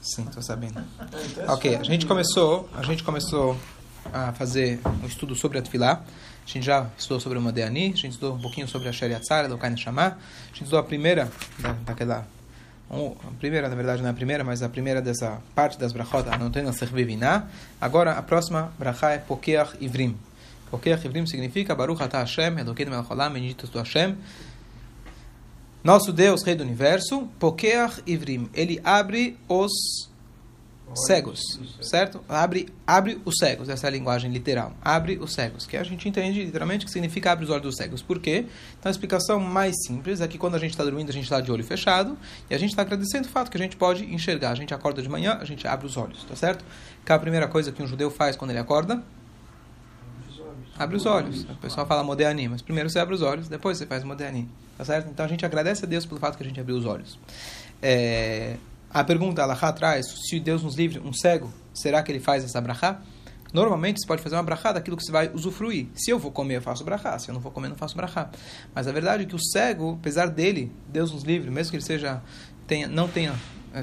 Sim, estou sabendo. ok, a gente começou, a gente começou a fazer um estudo sobre a Tfilá. A gente já estudou sobre o Modeani, a gente estudou um pouquinho sobre a Sharia Tzara, do Kain Shamar. A gente estudou a primeira da, daquela a primeira, na verdade, não é a primeira, mas a primeira dessa parte das brachot, não tem na. Agora, a próxima brachá é Pokeach Ivrim. Pokeach Ivrim significa Baruch Atah Hashem, Elokeinu Melech Olam, bendito tu Hashem, nosso Deus, Rei do Universo, Pokeach Ivrim, ele abre os cegos, certo? Abre, abre os cegos, essa é a linguagem literal. Abre os cegos, que a gente entende literalmente que significa abre os olhos dos cegos. Por quê? Então a explicação mais simples é que quando a gente está dormindo, a gente está de olho fechado e a gente está agradecendo o fato que a gente pode enxergar. A gente acorda de manhã, a gente abre os olhos, tá certo? Que é a primeira coisa que um judeu faz quando ele acorda? Abre os olhos. O pessoal fala moderni, mas primeiro você abre os olhos, depois você faz moderni. Tá certo? Então a gente agradece a Deus pelo fato que a gente abriu os olhos. É, a pergunta, Allah atrás, se Deus nos livre, um cego, será que ele faz essa brachá? Normalmente você pode fazer uma brachá daquilo que você vai usufruir. Se eu vou comer, eu faço brachá. Se eu não vou comer, não faço brachá. Mas a verdade é que o cego, apesar dele, Deus nos livre, mesmo que ele seja tenha, não tenha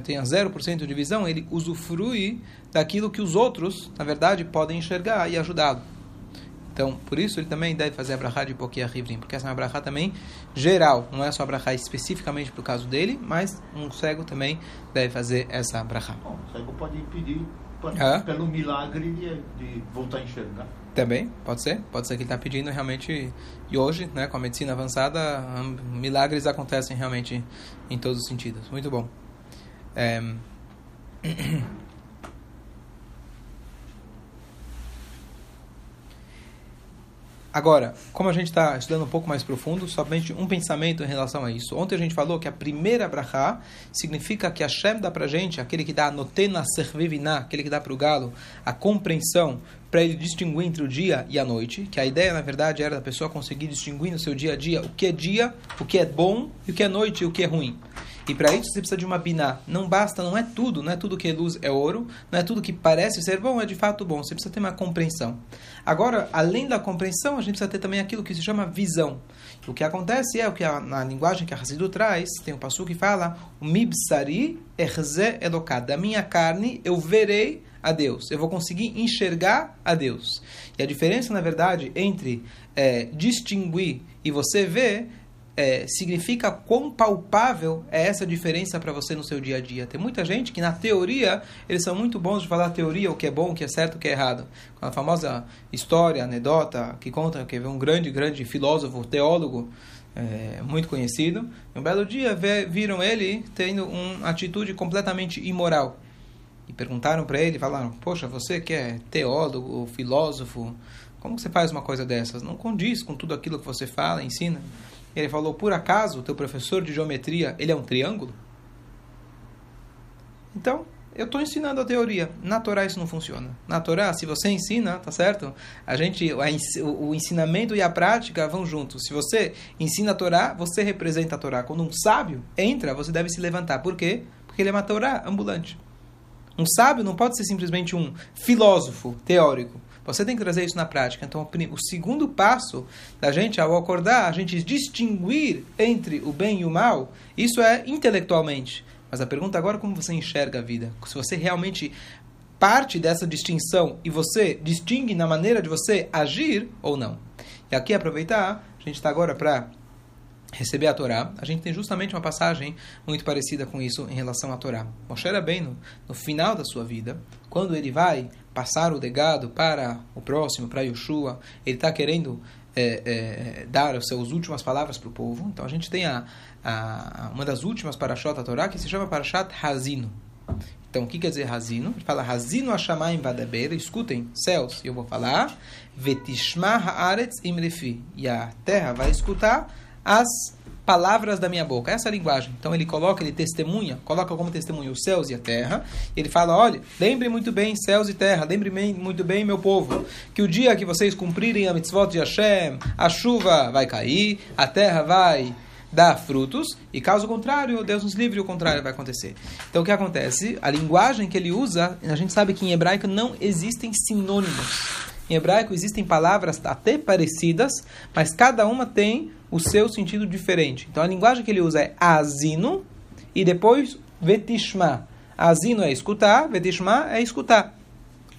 tenha 0% de visão, ele usufrui daquilo que os outros, na verdade, podem enxergar e ajudá-lo. Então, por isso ele também deve fazer a brachá de Pokia Rivrim, porque essa é uma brachá também geral, não é só a brachá especificamente para o caso dele, mas um cego também deve fazer essa brachá. Bom, o cego pode pedir ah? pelo milagre de, de, voltar a enxergar. Também, pode ser. Pode ser que ele está pedindo realmente. E hoje, né, com a medicina avançada, milagres acontecem realmente em todos os sentidos. Muito bom. É... Agora, como a gente está estudando um pouco mais profundo, somente um pensamento em relação a isso. Ontem a gente falou que a primeira brachá significa que Hashem dá para gente, aquele que dá a notena servivina, aquele que dá para o galo, a compreensão para ele distinguir entre o dia e a noite, que a ideia, na verdade, era da pessoa conseguir distinguir no seu dia a dia o que é dia, o que é bom, e o que é noite e o que é ruim. E para isso você precisa de uma biná. Não basta, não é tudo, não é tudo que é luz é ouro, não é tudo que parece ser bom, é de fato bom. Você precisa ter uma compreensão. Agora, além da compreensão, a gente precisa ter também aquilo que se chama visão. O que acontece é o que a, na linguagem que a Hassidu traz, tem um passo que fala: o mibsari erze elokad. Da minha carne eu verei a Deus. Eu vou conseguir enxergar a Deus. E a diferença, na verdade, entre é, distinguir e você ver é, significa quão palpável é essa diferença para você no seu dia a dia. Tem muita gente que, na teoria, eles são muito bons de falar teoria, o que é bom, o que é certo, o que é errado. A famosa história, anedota, que conta que um grande, grande filósofo, teólogo, é, muito conhecido, um belo dia viram ele tendo uma atitude completamente imoral. E perguntaram para ele, falaram, poxa, você que é teólogo, filósofo, como você faz uma coisa dessas? Não condiz com tudo aquilo que você fala, ensina. Ele falou: por acaso o teu professor de geometria ele é um triângulo? Então, eu estou ensinando a teoria. Na Torá isso não funciona. Na Torá, se você ensina, tá certo? A gente, o ensinamento e a prática vão juntos. Se você ensina a Torá, você representa a Torá. Quando um sábio entra, você deve se levantar. Por quê? Porque ele é uma Torá ambulante. Um sábio não pode ser simplesmente um filósofo teórico. Você tem que trazer isso na prática. Então, o segundo passo da gente, ao acordar, a gente distinguir entre o bem e o mal, isso é intelectualmente. Mas a pergunta agora é como você enxerga a vida. Se você realmente parte dessa distinção e você distingue na maneira de você agir ou não. E aqui aproveitar, a gente está agora para receber a Torá, a gente tem justamente uma passagem muito parecida com isso em relação à Torá. Moshe bem no, final da sua vida, quando ele vai passar o legado para o próximo, para Yeshua, ele está querendo é, é, dar as suas últimas palavras para o povo. Então a gente tem a, a, uma das últimas parashot da Torá que se chama Parashat Hazino. Então, o que quer dizer Hazino? Ele fala Hazino Hashamayim Vadaber, escutem, céus, eu vou falar, Vetishma Haaretz Imrefi, e a terra vai escutar as palavras da minha boca. Essa é a linguagem. Então ele coloca, ele testemunha, coloca como testemunha os céus e a terra. Ele fala: olha, lembre muito bem, céus e terra, lembre muito bem, meu povo, que o dia que vocês cumprirem a mitzvot de Hashem, a chuva vai cair, a terra vai dar frutos, e caso contrário, Deus nos livre, o contrário vai acontecer. Então o que acontece? A linguagem que ele usa, a gente sabe que em hebraico não existem sinônimos. Em hebraico existem palavras até parecidas, mas cada uma tem o seu sentido diferente. Então a linguagem que ele usa é asino e depois vetishma. Azino é escutar, vetishma é escutar.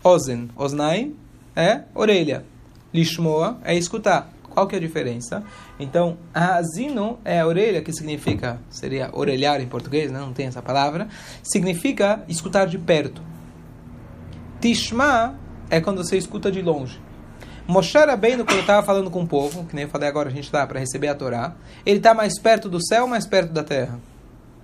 Ozen, osnaim é orelha. Lishmoa é escutar. Qual que é a diferença? Então, azino é a orelha, que significa, seria orelhar em português, né? não tem essa palavra, significa escutar de perto. Tishma é quando você escuta de longe. Moshe Rabbeinu, quando estava falando com o povo, que nem eu falei agora, a gente está para receber a Torá, ele está mais perto do céu ou mais perto da terra?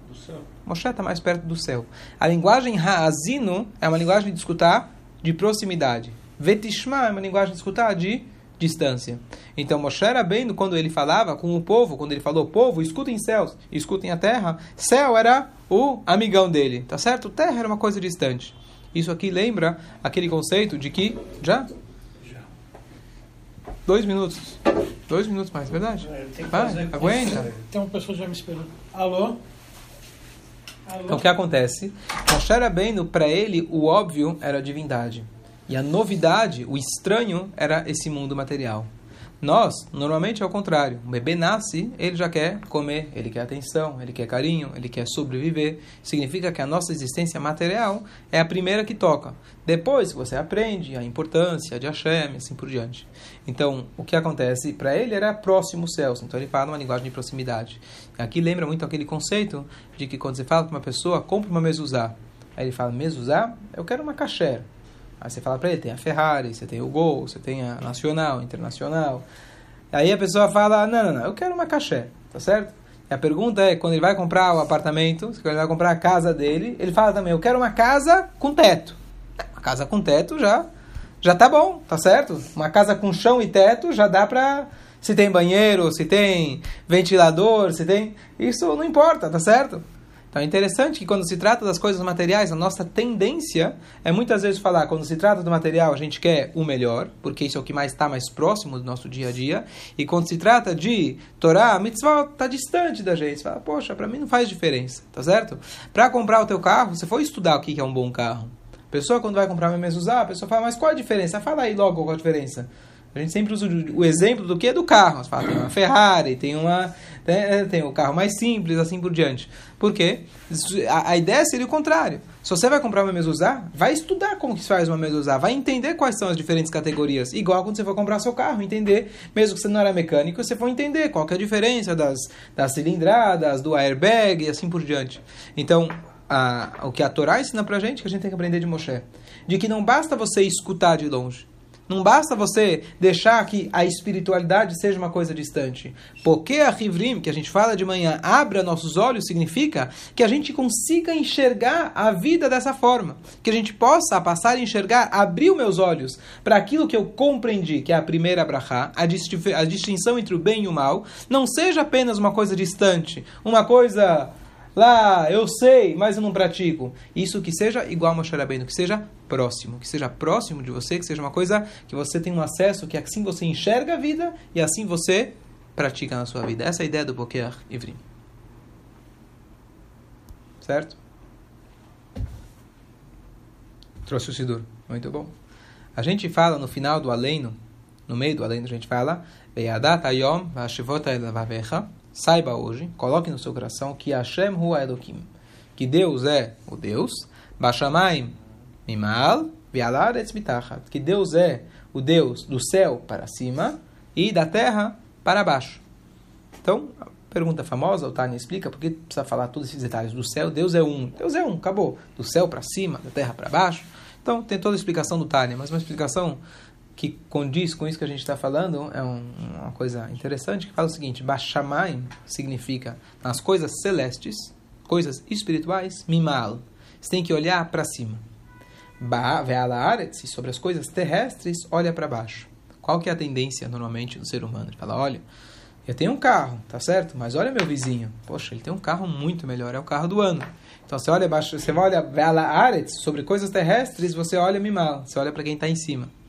Do céu. Moshe está mais perto do céu. A linguagem Ha'azino é uma linguagem de escutar de proximidade. Vetishma é uma linguagem de escutar de distância. Então Moshe Rabbeinu, quando ele falava com o povo, quando ele falou, povo, escutem céus, escutem a terra, céu era o amigão dele, tá certo? Terra era uma coisa distante. Isso aqui lembra aquele conceito de que, já? Dois minutos. Dois minutos mais, verdade? É, Vai, aguenta. Tem uma pessoa já me esperando. Alô? Alô? Então o que acontece? Moshe Rabbeinu, para ele, o óbvio era a divindade. E a novidade, o estranho, era esse mundo material. Nós, normalmente é o contrário. O bebê nasce, ele já quer comer, ele quer atenção, ele quer carinho, ele quer sobreviver. Significa que a nossa existência material é a primeira que toca. Depois você aprende a importância de Hashem e assim por diante. Então, o que acontece para ele era próximo céus. Então, ele fala uma linguagem de proximidade. Aqui lembra muito aquele conceito de que quando você fala para uma pessoa, compre uma mezuzá. Aí ele fala, mezuzá? Eu quero uma cachera. Aí você fala para ele, tem a Ferrari, você tem o Gol, você tem a Nacional, Internacional. Aí a pessoa fala, não, não, não, eu quero uma caché, tá certo? E a pergunta é, quando ele vai comprar o apartamento, quando ele vai comprar a casa dele, ele fala também, eu quero uma casa com teto. Uma casa com teto já, já tá bom, tá certo? Uma casa com chão e teto já dá pra... Se tem banheiro, se tem ventilador, se tem... Isso não importa, tá certo? Então é interessante que quando se trata das coisas materiais, a nossa tendência é muitas vezes falar, quando se trata do material, a gente quer o melhor, porque isso é o que mais está mais próximo do nosso dia a dia. E quando se trata de Torá, mitzvah está distante da gente. Você fala, poxa, para mim não faz diferença, tá certo? Para comprar o teu carro, você foi estudar o que é um bom carro. A pessoa, quando vai comprar uma mezuzá, a pessoa fala, mas qual a diferença? Fala aí logo qual a diferença. A gente sempre usa o exemplo do que é do carro. Você fala, tem uma Ferrari, tem uma tem, tem o carro mais simples, assim por diante. Por quê? A, a ideia seria o contrário. Se você vai comprar uma mezuzá, vai estudar como que se faz uma mezuzá, vai entender quais são as diferentes categorias. Igual quando você for comprar seu carro, entender, mesmo que você não era mecânico, você for entender qual que é a diferença das, das cilindradas, do airbag e assim por diante. Então, a, o que a Torá ensina pra gente, que a gente tem que aprender de Moshe, de que não basta você escutar de longe. Não basta você deixar que a espiritualidade seja uma coisa distante. Porque a Rivrim, que a gente fala de manhã, abra nossos olhos, significa que a gente consiga enxergar a vida dessa forma. Que a gente possa passar a enxergar, abrir meus olhos para aquilo que eu compreendi, que é a primeira brachá, a, disti a distinção entre o bem e o mal, não seja apenas uma coisa distante, uma coisa lá, eu sei, mas eu não pratico. Isso que seja igual a Rabbeinu, que seja próximo, que seja próximo de você, que seja uma coisa que você tem um acesso, que assim você enxerga a vida e assim você pratica na sua vida. Essa é a ideia do Boker Ivrim. Certo? Trouxe o Sidur. Muito bom. A gente fala no final do Aleino, no meio do Aleino, a gente fala Beyadat Ayom Vashivota Elavavecha Saiba hoje, coloque no seu coração que Hashem Hua Elohim, que Deus é o Deus, Bashamaim Mimal, que Deus é o Deus do céu para cima e da terra para baixo. Então, a pergunta famosa, o Tânia explica, por que precisa falar todos esses detalhes do céu? Deus é um, Deus é um, acabou. Do céu para cima, da terra para baixo. Então, tem toda a explicação do Tânia, mas uma explicação que condiz com isso que a gente está falando, é um, uma coisa interessante, que fala o seguinte, Bashamaim significa nas coisas celestes, coisas espirituais, mimal. Você tem que olhar para cima. Ve'alaaretz, sobre as coisas terrestres, olha para baixo. Qual que é a tendência, normalmente, do ser humano? Ele fala, olha, eu tenho um carro, tá certo? Mas olha meu vizinho. Poxa, ele tem um carro muito melhor, é o carro do ano. Então, você olha abaixo, você olha Ve'alaaretz, sobre coisas terrestres, você olha mimal. Você olha para quem está em cima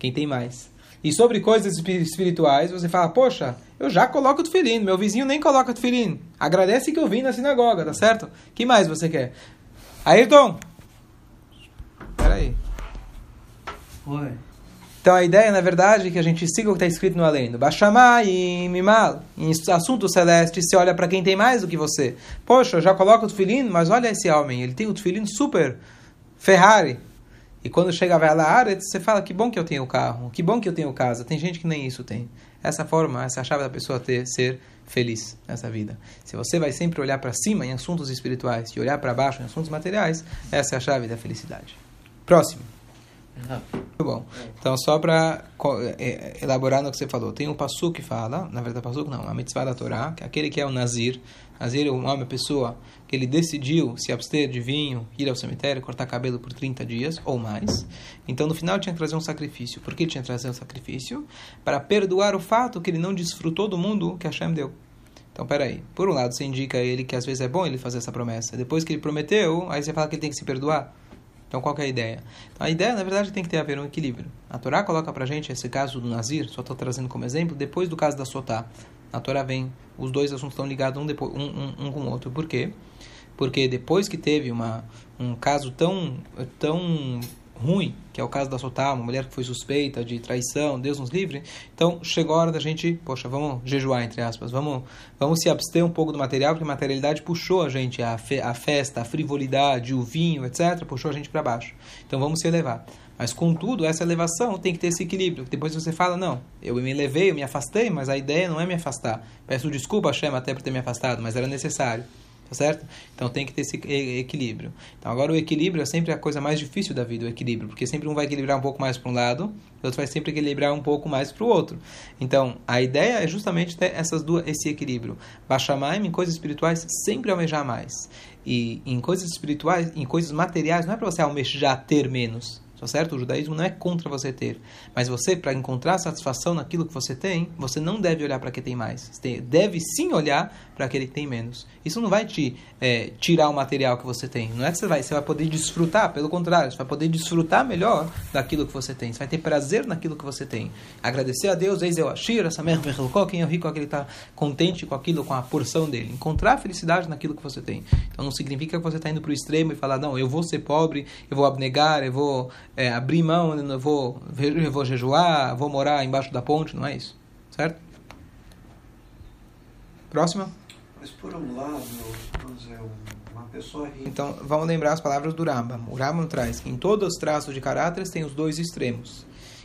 quem tem mais. E sobre coisas espirituais, você fala, poxa, eu já coloco o tefilin, meu vizinho nem coloca o tefilin. Agradece que eu vim na sinagoga, tá certo? que mais você quer? Ayrton! Peraí. Oi. Então a ideia, na verdade, é que a gente siga o que está escrito no além. Bachamar e Mimal. Em assunto celeste, você olha para quem tem mais do que você. Poxa, eu já coloco o tefilin, mas olha esse homem, ele tem o tefilin super Ferrari. E quando chega a Vela área, você fala, que bom que eu tenho carro, que bom que eu tenho casa. Tem gente que nem isso tem. Essa forma, essa chave da pessoa ter, ser feliz nessa vida. Se você vai sempre olhar para cima em assuntos espirituais e olhar para baixo em assuntos materiais, essa é a chave da felicidade. Próximo. Muito bom. Então, só para é, elaborar no que você falou, tem um passo que fala, na verdade, passo não, a mitzvah da Torá, que é aquele que é o Nazir. Nazir é uma pessoa que ele decidiu se abster de vinho, ir ao cemitério, cortar cabelo por 30 dias ou mais. Então, no final, tinha que trazer um sacrifício. Por que tinha que trazer um sacrifício? Para perdoar o fato que ele não desfrutou do mundo que Hashem deu. Então, peraí. Por um lado, você indica a ele que às vezes é bom ele fazer essa promessa. Depois que ele prometeu, aí você fala que ele tem que se perdoar. Então, qual é a ideia? Então, a ideia, na verdade, tem que ter a ver um equilíbrio. A Torá coloca pra gente esse caso do Nazir, só estou trazendo como exemplo, depois do caso da Sotá. A Torá vem, os dois assuntos estão ligados um, depois, um, um, um com o outro. Por quê? Porque depois que teve uma, um caso tão, tão ruim, que é o caso da Sotá, uma mulher que foi suspeita de traição, Deus nos livre. Então, chegou a hora da gente, poxa, vamos jejuar, entre aspas, vamos, vamos se abster um pouco do material, porque a materialidade puxou a gente, a, fe, a festa, a frivolidade, o vinho, etc., puxou a gente para baixo. Então, vamos se elevar. Mas, contudo, essa elevação tem que ter esse equilíbrio. Depois você fala, não, eu me elevei, eu me afastei, mas a ideia não é me afastar. Peço desculpa, Hashem, até por ter me afastado, mas era necessário tá certo? Então tem que ter esse equilíbrio. Então agora o equilíbrio é sempre a coisa mais difícil da vida, o equilíbrio, porque sempre um vai equilibrar um pouco mais para um lado, o outro vai sempre equilibrar um pouco mais para o outro. Então a ideia é justamente ter essas duas, esse equilíbrio. Baixar mais em coisas espirituais, sempre almejar mais. E em coisas espirituais, em coisas materiais, não é para você almejar ter menos. Tá certo? O judaísmo não é contra você ter. Mas você, para encontrar satisfação naquilo que você tem, você não deve olhar para quem tem mais. Você deve sim olhar para aquele que tem menos. Isso não vai te é, tirar o material que você tem. Não é que você vai, você vai poder desfrutar, pelo contrário, você vai poder desfrutar melhor daquilo que você tem. Você vai ter prazer naquilo que você tem. Agradecer a Deus, eis eu Ashir, essa merda, quem é rico, aquele está contente com aquilo, com a porção dele. Encontrar felicidade naquilo que você tem. Então não significa que você está indo para o extremo e falar, não, eu vou ser pobre, eu vou abnegar, eu vou é, abrir mão, eu vou, eu vou jejuar, vou morar embaixo da ponte, não é isso. Certo? Próxima. Mas por um lado, vamos dizer, uma pessoa rica... Então, vamos lembrar as palavras do Rambam. O Rambam traz que em todos os traços de caráter tem os dois extremos.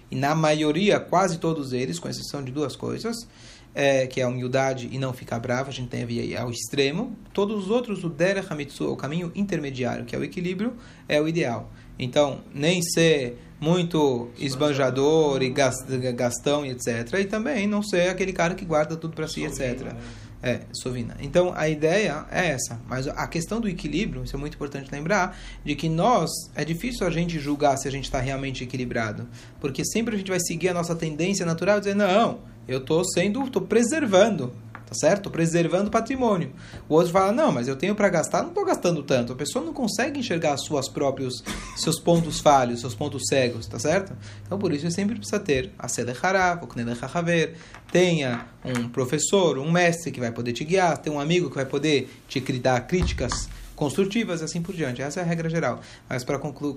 E na maioria, quase todos eles, com exceção de duas coisas, é, que é a humildade e não ficar bravo, a gente tem aí ao extremo. Todos os outros, o Derech Hamitsu, o caminho intermediário, que é o equilíbrio, é o ideal. Então, nem ser muito esbanjador e gastão e etc. E também não ser aquele cara que guarda tudo para si, etc. É, sovina. Então a ideia é essa. Mas a questão do equilíbrio, isso é muito importante lembrar, de que nós, é difícil a gente julgar se a gente está realmente equilibrado. Porque sempre a gente vai seguir a nossa tendência natural e dizer, não, eu estou sendo, estou preservando tá certo? Preservando o patrimônio. O outro fala, não, mas eu tenho para gastar, não estou gastando tanto. A pessoa não consegue enxergar suas próprios, seus pontos falhos, seus pontos cegos, tá certo? Então, por isso, você sempre precisa ter a sede o haver, tenha um professor, um mestre que vai poder te guiar, tem um amigo que vai poder te dar críticas construtivas e assim por diante. Essa é a regra geral. Mas para concluir,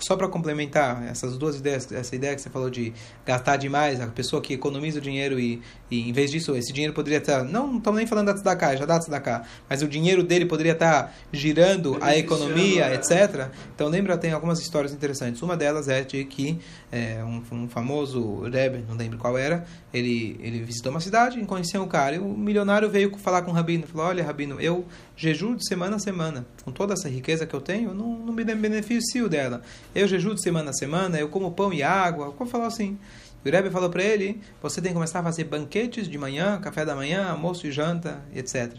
só para complementar essas duas ideias, essa ideia que você falou de gastar demais, a pessoa que economiza o dinheiro e, e em vez disso, esse dinheiro poderia estar, não estamos nem falando da tzedakah, já dá tzedakah, mas o dinheiro dele poderia estar girando a economia, etc. Então lembra, tem algumas histórias interessantes. Uma delas é de que é, um, um, famoso Rebbe, não lembro qual era, ele, ele visitou uma cidade, conheceu um cara, e o milionário veio falar com o Rabino, falou, olha Rabino, eu jejuo de semana a semana, com toda essa riqueza que eu tenho, eu não, não me beneficio dela. Eu jejuo de semana a semana, eu como pão e água. Como falar assim? O Rebbe falou para ele: você tem que começar a fazer banquetes de manhã, café da manhã, almoço e janta, etc.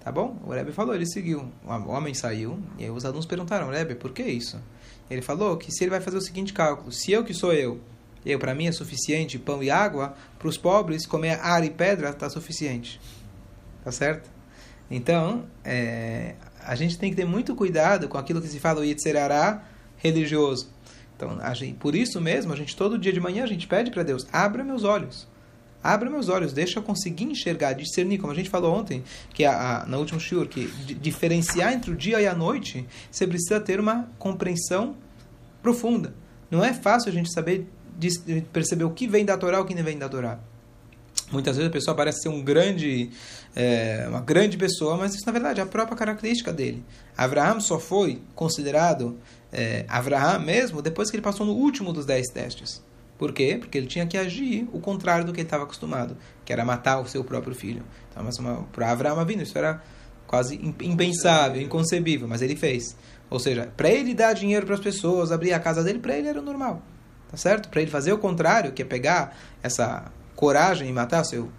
Tá bom? O Rebbe falou, ele seguiu. O homem saiu e aí os alunos perguntaram: Rebbe, por que isso? Ele falou que se ele vai fazer o seguinte cálculo: se eu que sou eu, eu para mim é suficiente pão e água, para os pobres comer ar e pedra está suficiente. Tá certo? Então, é, a gente tem que ter muito cuidado com aquilo que se fala o Yitzerará religioso. Então, gente, por isso mesmo, a gente todo dia de manhã a gente pede para Deus, abra meus olhos. Abra meus olhos, deixa eu conseguir enxergar, discernir, como a gente falou ontem, que a, a, na última shiur, que diferenciar entre o dia e a noite, você precisa ter uma compreensão profunda. Não é fácil a gente saber perceber o que vem da Torá e o que não vem da Torá. Muitas vezes a pessoa parece ser um grande, é, uma grande pessoa, mas isso na verdade é a própria característica dele. Abraham só foi considerado é, Abraham mesmo depois que ele passou no último dos dez testes. Por quê? Porque ele tinha que agir o contrário do que ele estava acostumado, que era matar o seu próprio filho. Então, para Abraham vindo, isso era quase impensável, inconcebível, mas ele fez. Ou seja, para ele dar dinheiro para as pessoas, abrir a casa dele, para ele era normal. Tá certo? Para ele fazer o contrário, que é pegar essa coragem e matar seu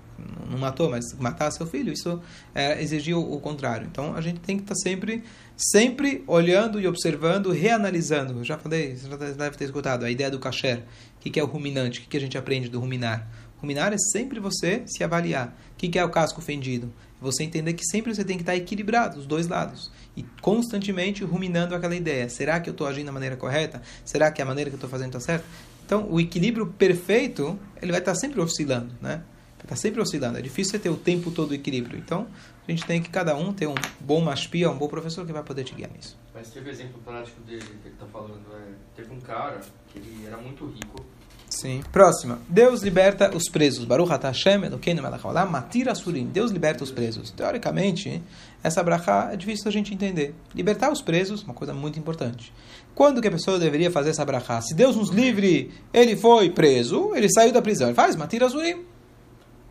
não matou, mas matar seu filho, isso é, exigiu o contrário. Então a gente tem que estar tá sempre, sempre olhando e observando, reanalisando. Eu já falei, você já deve ter escutado a ideia do kasher. O que é o ruminante? O que a gente aprende do ruminar? Ruminar é sempre você se avaliar. O que é o casco fendido? Você entender que sempre você tem que estar equilibrado, os dois lados. E constantemente ruminando aquela ideia. Será que eu estou agindo da maneira correta? Será que a maneira que eu estou fazendo está certa? Então, o equilíbrio perfeito, ele vai estar sempre oscilando, né? Está sempre oscilando. É difícil você ter o tempo todo o equilíbrio. Então, a gente tem que cada um ter um bom maspia, um bom professor que vai poder te guiar nisso. Mas teve exemplo prático dele que ele está falando. É, teve um cara que ele era muito rico. Sim. Próxima. Deus liberta os presos. Baruch Hashem Elokeinu melech haolam matira surim. Deus liberta os presos. Teoricamente, essa brachá é difícil da gente entender. Libertar os presos, uma coisa muito importante. Quando que a pessoa deveria fazer essa brachá? Se Deus nos livre, ele foi preso, ele saiu da prisão. Ele faz matira surim. O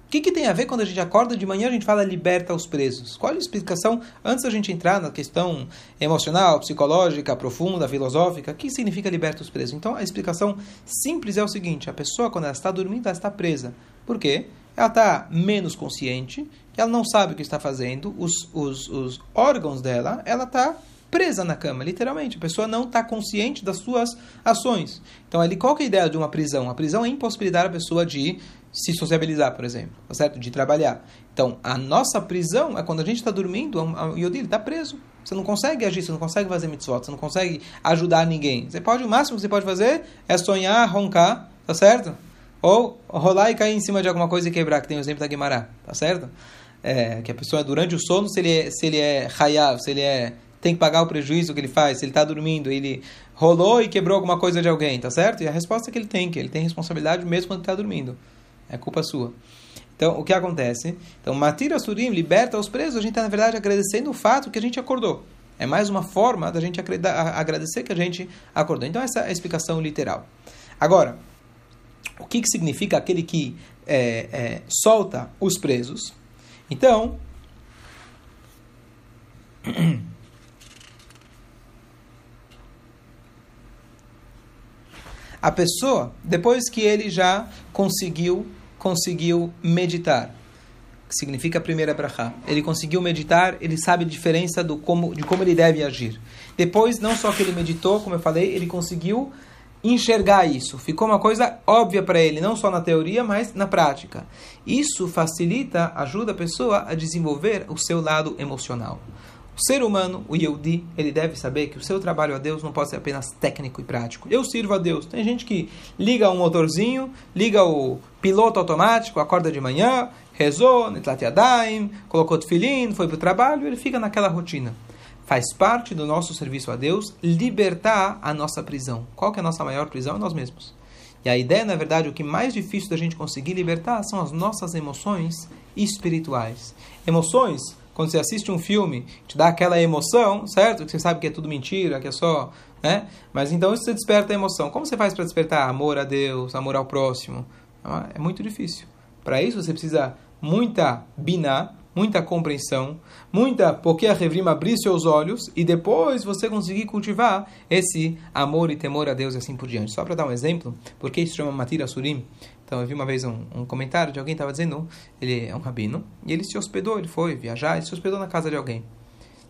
que, que, tem a ver quando a gente acorda de manhã a gente fala liberta os presos? Qual é a explicação, antes da gente entrar na questão emocional, psicológica, profunda, filosófica, o que significa liberta os presos? Então a explicação simples é o seguinte: a pessoa, quando ela está dormindo, ela está presa. Por quê? Ela está menos consciente, ela não sabe o que está fazendo, os, os, os órgãos dela, ela está presa na cama, literalmente. A pessoa não está consciente das suas ações. Então, ali, qual é a ideia de uma prisão? A prisão é impossibilitar a pessoa de se sociabilizar, por exemplo, tá certo? De trabalhar. Então, a nossa prisão é quando a gente está dormindo, o Yodil está preso. Você não consegue agir, você não consegue fazer mitzvot, você não consegue ajudar ninguém. Você pode, o máximo que você pode fazer é sonhar, roncar, tá certo? Ou rolar e cair em cima de alguma coisa e quebrar, que tem o exemplo da Guimará, tá certo? É, que a pessoa, durante o sono, se ele é, se ele é hayav, se ele é, tem que pagar o prejuízo que ele faz, se ele está dormindo, ele rolou e quebrou alguma coisa de alguém, tá certo? E a resposta é que ele tem, que ele tem responsabilidade mesmo quando está dormindo. É culpa sua. Então, o que acontece? Então, Matira Surim liberta os presos, a gente está, na verdade, agradecendo o fato que a gente acordou. É mais uma forma da gente agradecer que a gente acordou. Então, essa é a explicação literal. Agora, o que, que significa aquele que é, é, solta os presos? Então, a pessoa, depois que ele já conseguiu conseguiu meditar, que significa a primeira brachá. Ele conseguiu meditar, ele sabe a diferença do como, de como ele deve agir. Depois, não só que ele meditou, como eu falei, ele conseguiu enxergar isso. Ficou uma coisa óbvia para ele, não só na teoria, mas na prática. Isso facilita, ajuda a pessoa a desenvolver o seu lado emocional. O ser humano, o Yehudi, ele deve saber que o seu trabalho a Deus não pode ser apenas técnico e prático. Eu sirvo a Deus. Tem gente que liga um motorzinho, liga o piloto automático, acorda de manhã, rezou, Netlat Yadayim, colocou tefilim, foi para o trabalho, ele fica naquela rotina. Faz parte do nosso serviço a Deus libertar a nossa prisão. Qual que é a nossa maior prisão? É nós mesmos. E a ideia, na verdade, o que mais difícil da gente conseguir libertar são as nossas emoções espirituais. Emoções quando você assiste um filme, te dá aquela emoção, certo? Que você sabe que é tudo mentira, que é só. Né? Mas então isso desperta a emoção. Como você faz para despertar amor a Deus, amor ao próximo? É muito difícil. Para isso você precisa muita biná, muita compreensão, muita porque a revrima abrir seus olhos e depois você conseguir cultivar esse amor e temor a Deus e assim por diante. Só para dar um exemplo, porque isso chama Matira Surim? Então eu vi uma vez um, um comentário de alguém estava dizendo, ele é um rabino, e ele se hospedou, ele foi viajar, ele se hospedou na casa de alguém.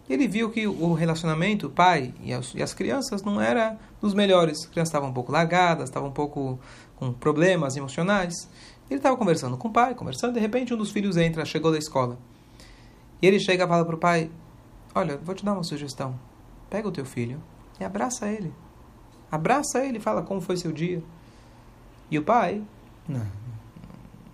E ele viu que o relacionamento, o pai e as, e as crianças, não era dos melhores. As crianças estavam um pouco largadas, estavam um pouco com problemas emocionais. Ele estava conversando com o pai, conversando, de repente um dos filhos entra, chegou da escola. E ele chega e fala para o pai, olha, vou te dar uma sugestão. Pega o teu filho e abraça ele. Abraça ele e fala como foi seu dia. E o pai não,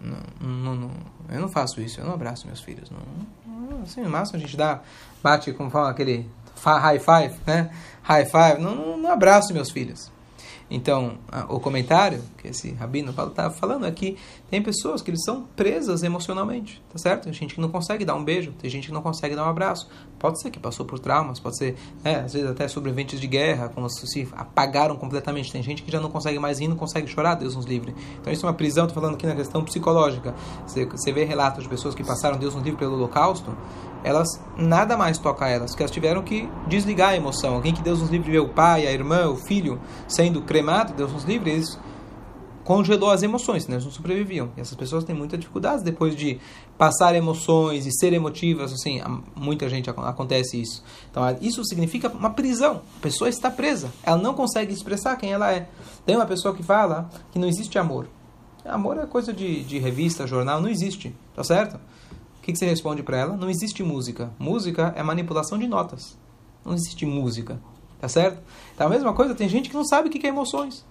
não, não, não, eu não faço isso, eu não abraço meus filhos. Não, assim, no máximo a gente dá, bate, como fala aquele high five, né? High five, não, não abraço meus filhos. Então, o comentário que esse rabino está falando é que tem pessoas que eles são presas emocionalmente, tá certo? Tem gente que não consegue dar um beijo, tem gente que não consegue dar um abraço. Pode ser que passou por traumas, pode ser, é, às vezes até sobreviventes de guerra, como se apagaram completamente. Tem gente que já não consegue mais rir, não consegue chorar, Deus nos livre. Então isso é uma prisão, estou falando aqui na questão psicológica. Você, você vê relatos de pessoas que passaram Deus nos livre pelo holocausto, elas nada mais toca elas, que elas tiveram que desligar a emoção. Alguém que Deus nos livre vê o pai, a irmã, o filho sendo cremado, Deus nos livre, eles congelou as emoções, né? eles não sobreviviam. E essas pessoas têm muita dificuldade depois de passar emoções e ser emotivas, assim, muita gente acontece isso. Então, isso significa uma prisão. A pessoa está presa, ela não consegue expressar quem ela é. Tem uma pessoa que fala que não existe amor. Amor é coisa de, de revista, jornal, não existe, tá certo? O que, que você responde para ela? Não existe música. Música é manipulação de notas. Não existe música. Tá certo? Então a mesma coisa, tem gente que não sabe o que é emoções.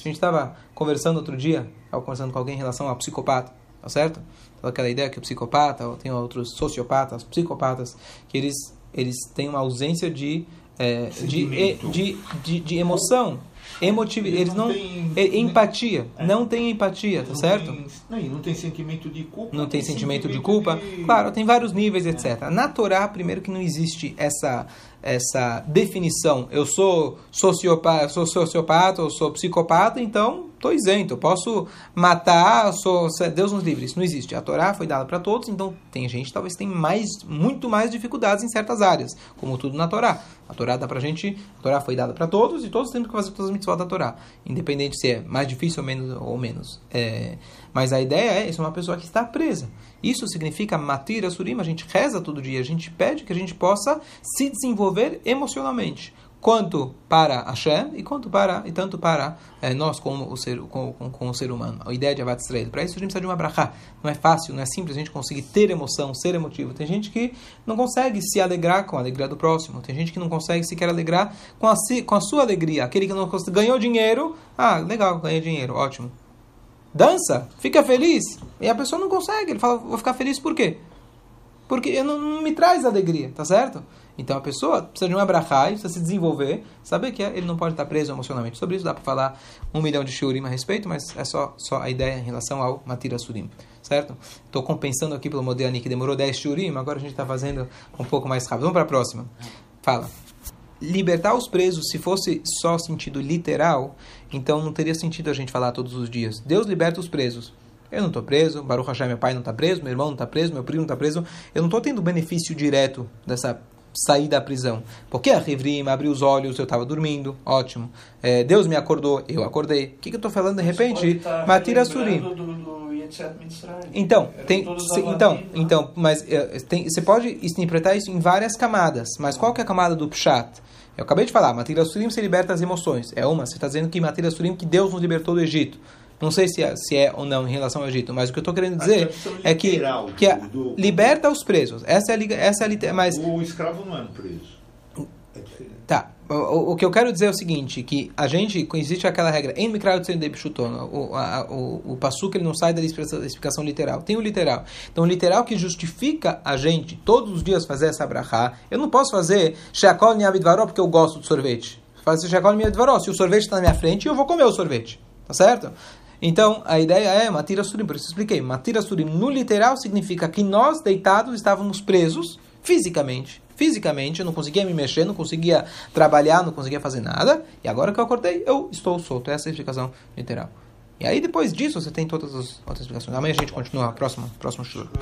A gente estava conversando outro dia, estava conversando com alguém em relação ao psicopata. Tá certo? Então, aquela ideia que o psicopata, ou tem outros sociopatas, psicopatas, que eles, eles têm uma ausência de, é, de, de, de, de emoção emotivo, eles, eles não, é, empatia, é. não tem empatia, tá certo? Tem, não, não tem sentimento de culpa. Não tem, tem sentimento, sentimento, de culpa. Claro, tem vários níveis, etc. Na Torá, primeiro que não existe essa essa definição. Eu sou sociopata, sou sociopata, eu sou psicopata, então estou isento. Eu posso matar, sou Deus nos livre. Isso não existe. A Torá foi dada para todos, então tem gente talvez tem mais, muito mais dificuldades em certas áreas, como tudo na Torá. A Torá dá pra gente, a Torá foi dada para todos e todos temos que fazer todas as mitzvot da Torá, independente se é mais difícil ou menos ou menos. É, mas a ideia é, isso é uma pessoa que está presa. Isso significa matir a surima, a gente reza todo dia, a gente pede que a gente possa se desenvolver emocionalmente, quanto para Hashem e quanto para e tanto para é, nós como o ser como, o ser humano. A ideia de Avat Israel. Para isso a gente precisa de uma brachá. Não é fácil, não é simples a gente conseguir ter emoção, ser emotivo. Tem gente que não consegue se alegrar com a alegria do próximo. Tem gente que não consegue sequer alegrar com a, com a sua alegria. Aquele que não ganhou dinheiro, ah, legal, ganhei dinheiro, ótimo dança, fica feliz. E a pessoa não consegue. Ele fala, vou ficar feliz por quê? Porque não, não me traz alegria, tá certo? Então a pessoa precisa de um abrahai, precisa se desenvolver, saber que ele não pode estar preso emocionalmente. Sobre isso dá para falar um milhão de shiurim a respeito, mas é só, só a ideia em relação ao matira surim, certo? Estou compensando aqui pelo Modéani que demorou 10 shiurim, agora a gente está fazendo um pouco mais rápido. Vamos para a próxima. Fala libertar os presos, se fosse só sentido literal, então não teria sentido a gente falar todos os dias. Deus liberta os presos. Eu não estou preso, Baruch Hashem, meu pai não está preso, meu irmão não está preso, meu primo não está preso. Eu não estou tendo benefício direto dessa sair da prisão. Porque a Rivrim abriu os olhos, eu estava dormindo, ótimo. É, Deus me acordou, eu acordei. O que, que eu estou falando de repente? Matira Surim. Então, tem, se, então, então, mas é, tem, você pode interpretar isso em várias camadas. Mas qual que é a camada do Pshat? Eu acabei de falar, Matira Surim se liberta das emoções. É uma, você está dizendo que Matira Surim, que Deus nos libertou do Egito. Não sei se é, se é ou não em relação ao Egito, mas o que eu estou querendo dizer é que, que a, do, liberta os presos. Essa é a, essa é a mas O escravo não é um preso. É tá. O, o, que eu quero dizer é o seguinte, que a gente, existe aquela regra, em o, a, o, o passuca ele não sai da explicação literal. Tem o literal. Então o literal que justifica a gente todos os dias fazer essa brachá, eu não posso fazer sheakol niavidvaró porque eu gosto de sorvete. Fazer sheakol niavidvaró, se o sorvete está na minha frente, eu vou comer o sorvete. Tá certo? Então, a ideia é Matira Surim, por isso expliquei. Matira Surim, no literal, significa que nós, deitados, estávamos presos fisicamente fisicamente, eu não conseguia me mexer, não conseguia trabalhar, não conseguia fazer nada. E agora que eu acordei, eu estou solto. Essa é a explicação literal. E aí, depois disso, você tem todas as outras explicações. Amanhã a gente continua. Próximo, próximo show.